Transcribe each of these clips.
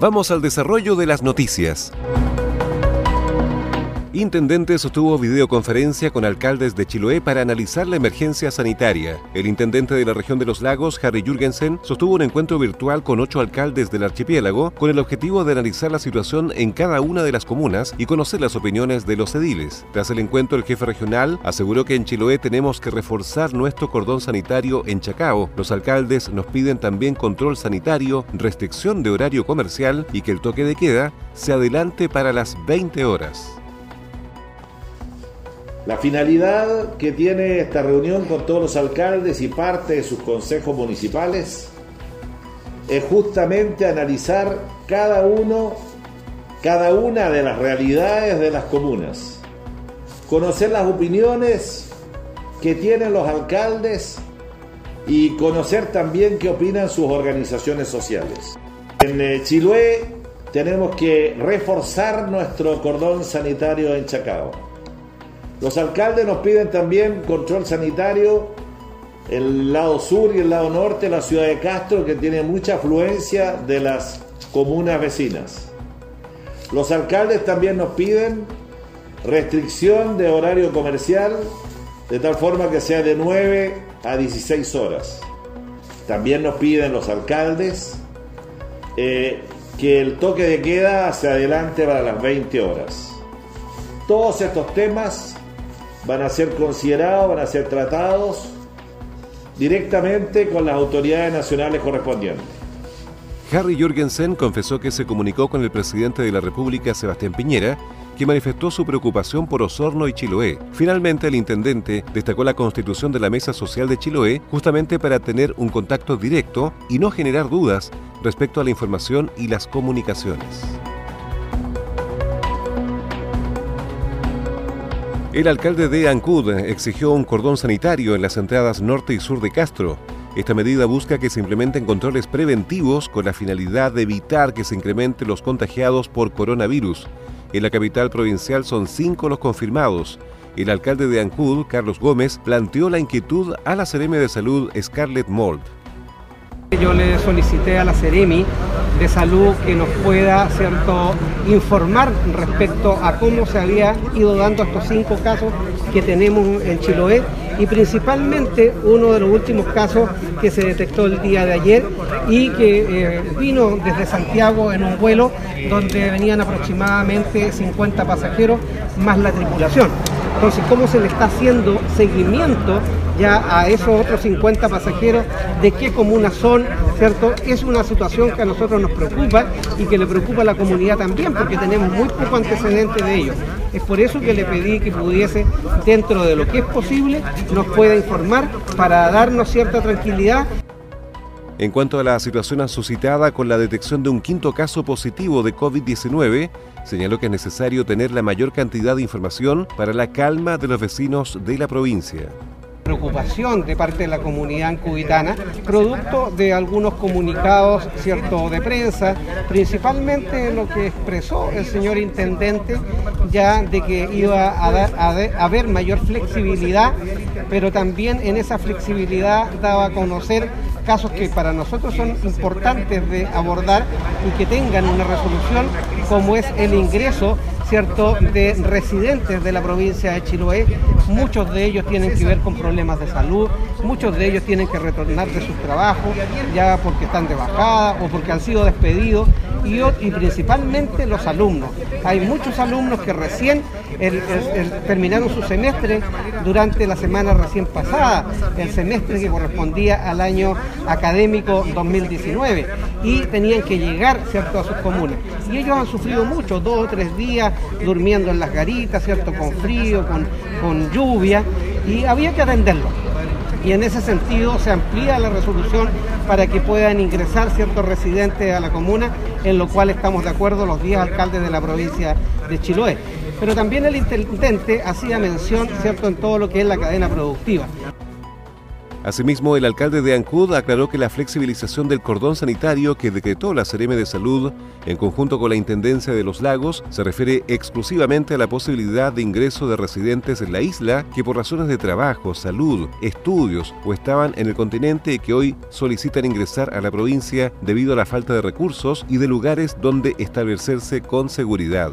Vamos al desarrollo de las noticias. Intendente sostuvo videoconferencia con alcaldes de Chiloé para analizar la emergencia sanitaria. El intendente de la región de los lagos, Harry Jürgensen, sostuvo un encuentro virtual con ocho alcaldes del archipiélago con el objetivo de analizar la situación en cada una de las comunas y conocer las opiniones de los ediles. Tras el encuentro, el jefe regional aseguró que en Chiloé tenemos que reforzar nuestro cordón sanitario en Chacao. Los alcaldes nos piden también control sanitario, restricción de horario comercial y que el toque de queda se adelante para las 20 horas. La finalidad que tiene esta reunión con todos los alcaldes y parte de sus consejos municipales es justamente analizar cada uno, cada una de las realidades de las comunas, conocer las opiniones que tienen los alcaldes y conocer también qué opinan sus organizaciones sociales. En eh, Chiloé tenemos que reforzar nuestro cordón sanitario en Chacao los alcaldes nos piden también control sanitario el lado sur y el lado norte la ciudad de Castro, que tiene mucha afluencia de las comunas vecinas. Los alcaldes también nos piden restricción de horario comercial, de tal forma que sea de 9 a 16 horas. También nos piden los alcaldes eh, que el toque de queda se adelante para las 20 horas. Todos estos temas van a ser considerados, van a ser tratados directamente con las autoridades nacionales correspondientes. Harry Jorgensen confesó que se comunicó con el presidente de la República, Sebastián Piñera, que manifestó su preocupación por Osorno y Chiloé. Finalmente, el intendente destacó la constitución de la Mesa Social de Chiloé justamente para tener un contacto directo y no generar dudas respecto a la información y las comunicaciones. El alcalde de Ancud exigió un cordón sanitario en las entradas norte y sur de Castro. Esta medida busca que se implementen controles preventivos con la finalidad de evitar que se incrementen los contagiados por coronavirus. En la capital provincial son cinco los confirmados. El alcalde de Ancud, Carlos Gómez, planteó la inquietud a la CRM de Salud Scarlett Mold. Yo le solicité a la Ceremi de Salud que nos pueda cierto, informar respecto a cómo se había ido dando estos cinco casos que tenemos en Chiloé y principalmente uno de los últimos casos que se detectó el día de ayer y que eh, vino desde Santiago en un vuelo donde venían aproximadamente 50 pasajeros más la tripulación. Entonces, ¿cómo se le está haciendo seguimiento ya a esos otros 50 pasajeros, de qué comunas son, ¿cierto? Es una situación que a nosotros nos preocupa y que le preocupa a la comunidad también, porque tenemos muy poco antecedente de ello. Es por eso que le pedí que pudiese, dentro de lo que es posible, nos pueda informar para darnos cierta tranquilidad. En cuanto a la situación suscitada con la detección de un quinto caso positivo de COVID-19, señaló que es necesario tener la mayor cantidad de información para la calma de los vecinos de la provincia preocupación de parte de la comunidad ancubitana, producto de algunos comunicados cierto, de prensa, principalmente lo que expresó el señor intendente ya de que iba a, a haber mayor flexibilidad, pero también en esa flexibilidad daba a conocer casos que para nosotros son importantes de abordar y que tengan una resolución como es el ingreso ¿cierto? de residentes de la provincia de Chiloé. Muchos de ellos tienen que ver con problemas de salud, muchos de ellos tienen que retornar de sus trabajos, ya porque están de bajada o porque han sido despedidos, y, y principalmente los alumnos. Hay muchos alumnos que recién terminaron su semestre durante la semana recién pasada, el semestre que correspondía al año académico 2019, y tenían que llegar ¿cierto? a sus comunas. Y ellos han sufrido mucho, dos o tres días durmiendo en las garitas, ¿cierto? con frío, con, con lluvia, y había que atenderlo y en ese sentido se amplía la resolución para que puedan ingresar ciertos residentes a la comuna, en lo cual estamos de acuerdo los 10 alcaldes de la provincia de Chiloé. Pero también el intendente hacía mención, cierto, en todo lo que es la cadena productiva. Asimismo, el alcalde de Ancud aclaró que la flexibilización del cordón sanitario que decretó la CRM de Salud en conjunto con la Intendencia de los Lagos se refiere exclusivamente a la posibilidad de ingreso de residentes en la isla que por razones de trabajo, salud, estudios o estaban en el continente y que hoy solicitan ingresar a la provincia debido a la falta de recursos y de lugares donde establecerse con seguridad.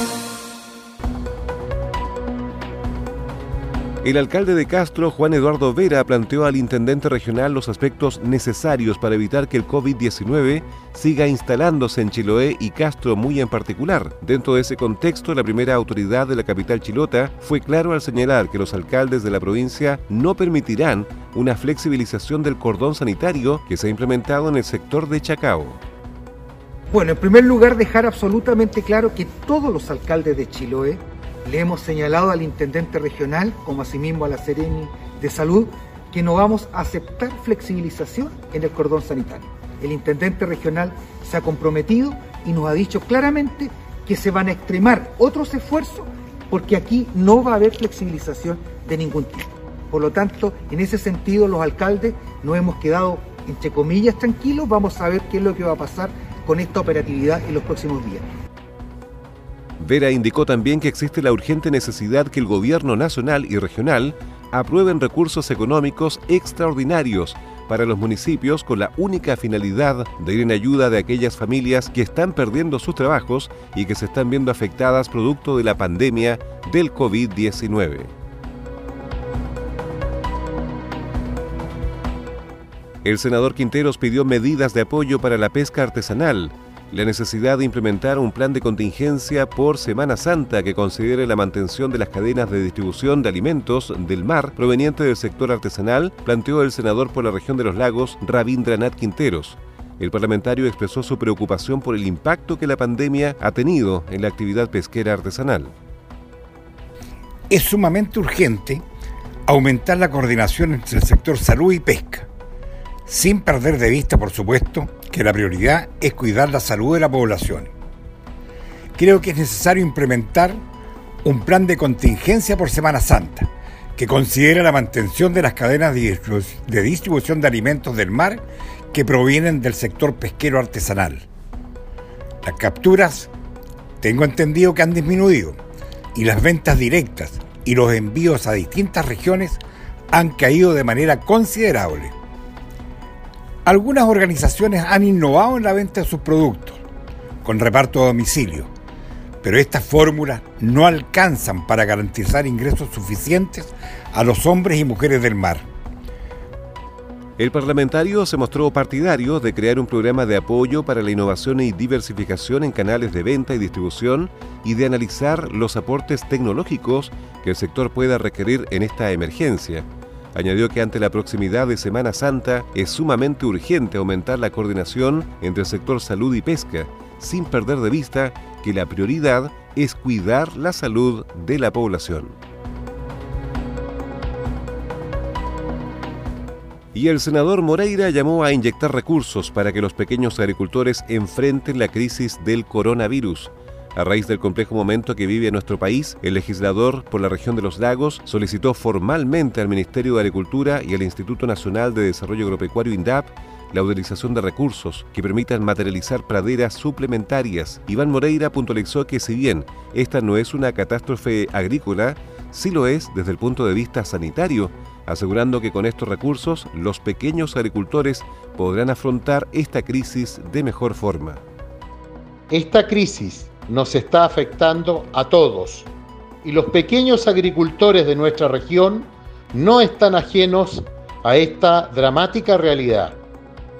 El alcalde de Castro, Juan Eduardo Vera, planteó al intendente regional los aspectos necesarios para evitar que el COVID-19 siga instalándose en Chiloé y Castro muy en particular. Dentro de ese contexto, la primera autoridad de la capital chilota fue claro al señalar que los alcaldes de la provincia no permitirán una flexibilización del cordón sanitario que se ha implementado en el sector de Chacao. Bueno, en primer lugar, dejar absolutamente claro que todos los alcaldes de Chiloé le hemos señalado al intendente regional, como asimismo a la Sereni de Salud, que no vamos a aceptar flexibilización en el cordón sanitario. El intendente regional se ha comprometido y nos ha dicho claramente que se van a extremar otros esfuerzos porque aquí no va a haber flexibilización de ningún tipo. Por lo tanto, en ese sentido, los alcaldes nos hemos quedado, entre comillas, tranquilos. Vamos a ver qué es lo que va a pasar con esta operatividad en los próximos días. Vera indicó también que existe la urgente necesidad que el gobierno nacional y regional aprueben recursos económicos extraordinarios para los municipios con la única finalidad de ir en ayuda de aquellas familias que están perdiendo sus trabajos y que se están viendo afectadas producto de la pandemia del COVID-19. El senador Quinteros pidió medidas de apoyo para la pesca artesanal la necesidad de implementar un plan de contingencia por Semana Santa que considere la mantención de las cadenas de distribución de alimentos del mar proveniente del sector artesanal, planteó el senador por la región de los lagos, Rabindranath Quinteros. El parlamentario expresó su preocupación por el impacto que la pandemia ha tenido en la actividad pesquera artesanal. Es sumamente urgente aumentar la coordinación entre el sector salud y pesca, sin perder de vista, por supuesto, que la prioridad es cuidar la salud de la población. Creo que es necesario implementar un plan de contingencia por Semana Santa que considera la mantención de las cadenas de distribución de alimentos del mar que provienen del sector pesquero artesanal. Las capturas tengo entendido que han disminuido y las ventas directas y los envíos a distintas regiones han caído de manera considerable. Algunas organizaciones han innovado en la venta de sus productos, con reparto a domicilio, pero estas fórmulas no alcanzan para garantizar ingresos suficientes a los hombres y mujeres del mar. El parlamentario se mostró partidario de crear un programa de apoyo para la innovación y diversificación en canales de venta y distribución y de analizar los aportes tecnológicos que el sector pueda requerir en esta emergencia. Añadió que ante la proximidad de Semana Santa es sumamente urgente aumentar la coordinación entre el sector salud y pesca, sin perder de vista que la prioridad es cuidar la salud de la población. Y el senador Moreira llamó a inyectar recursos para que los pequeños agricultores enfrenten la crisis del coronavirus. A raíz del complejo momento que vive nuestro país, el legislador por la región de los lagos solicitó formalmente al Ministerio de Agricultura y al Instituto Nacional de Desarrollo Agropecuario INDAP la utilización de recursos que permitan materializar praderas suplementarias. Iván Moreira puntualizó que si bien esta no es una catástrofe agrícola, sí lo es desde el punto de vista sanitario, asegurando que con estos recursos los pequeños agricultores podrán afrontar esta crisis de mejor forma. Esta crisis nos está afectando a todos y los pequeños agricultores de nuestra región no están ajenos a esta dramática realidad.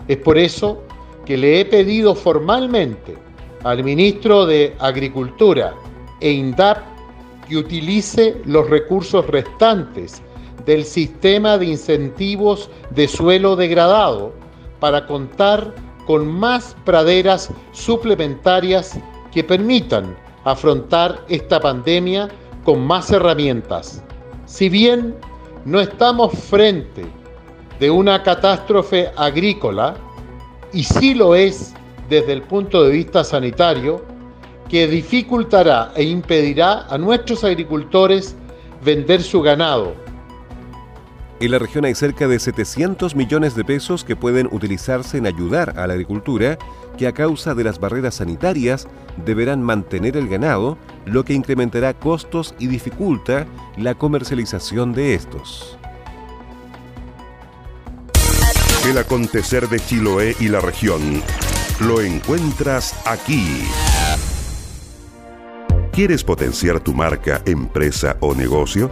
Es por eso que le he pedido formalmente al ministro de Agricultura e INDAP que utilice los recursos restantes del sistema de incentivos de suelo degradado para contar con más praderas suplementarias que permitan afrontar esta pandemia con más herramientas. Si bien no estamos frente de una catástrofe agrícola, y sí lo es desde el punto de vista sanitario, que dificultará e impedirá a nuestros agricultores vender su ganado. En la región hay cerca de 700 millones de pesos que pueden utilizarse en ayudar a la agricultura que a causa de las barreras sanitarias deberán mantener el ganado, lo que incrementará costos y dificulta la comercialización de estos. El acontecer de Chiloé y la región lo encuentras aquí. ¿Quieres potenciar tu marca, empresa o negocio?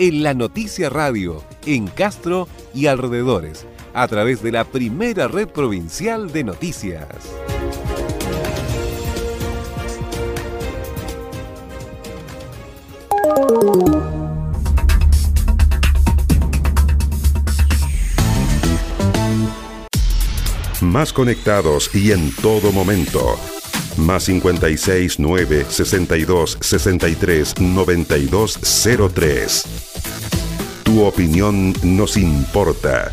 en La Noticia Radio en Castro y alrededores a través de la primera red provincial de noticias. Más conectados y en todo momento. Más 56 9 62 63 92 03. Tu opinión nos importa.